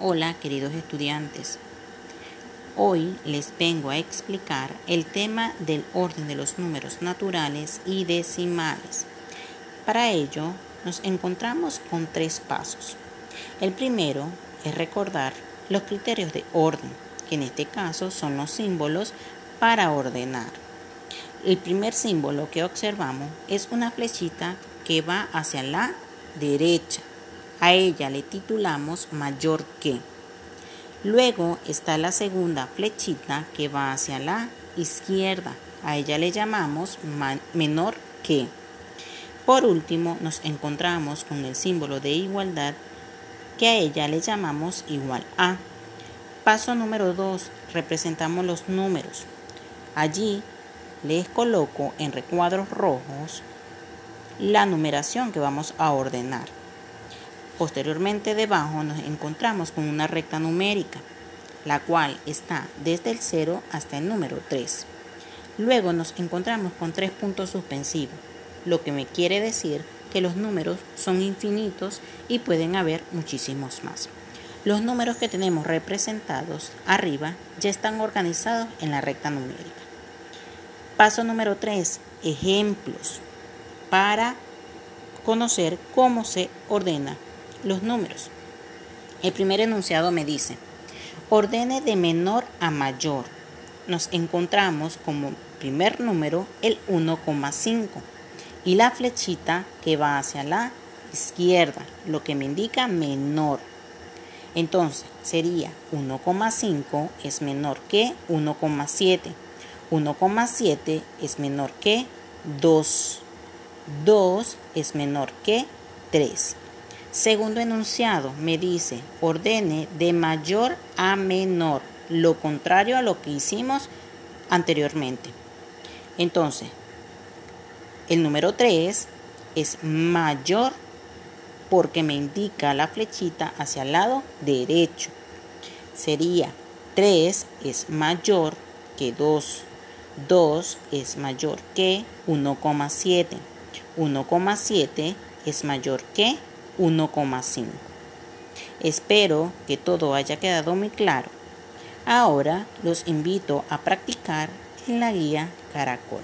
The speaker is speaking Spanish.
Hola queridos estudiantes. Hoy les vengo a explicar el tema del orden de los números naturales y decimales. Para ello nos encontramos con tres pasos. El primero es recordar los criterios de orden, que en este caso son los símbolos para ordenar. El primer símbolo que observamos es una flechita que va hacia la derecha a ella le titulamos mayor que. Luego está la segunda flechita que va hacia la izquierda. A ella le llamamos menor que. Por último, nos encontramos con el símbolo de igualdad que a ella le llamamos igual a. Paso número 2. Representamos los números. Allí les coloco en recuadros rojos la numeración que vamos a ordenar. Posteriormente debajo nos encontramos con una recta numérica, la cual está desde el 0 hasta el número 3. Luego nos encontramos con tres puntos suspensivos, lo que me quiere decir que los números son infinitos y pueden haber muchísimos más. Los números que tenemos representados arriba ya están organizados en la recta numérica. Paso número 3. Ejemplos para conocer cómo se ordena los números. El primer enunciado me dice, ordene de menor a mayor. Nos encontramos como primer número el 1,5 y la flechita que va hacia la izquierda, lo que me indica menor. Entonces sería 1,5 es menor que 1,7. 1,7 es menor que 2. 2 es menor que 3. Segundo enunciado me dice, ordene de mayor a menor, lo contrario a lo que hicimos anteriormente. Entonces, el número 3 es mayor porque me indica la flechita hacia el lado derecho. Sería 3 es mayor que 2. 2 es mayor que 1,7. 1,7 es mayor que 1,5. Espero que todo haya quedado muy claro. Ahora los invito a practicar en la guía Caracol.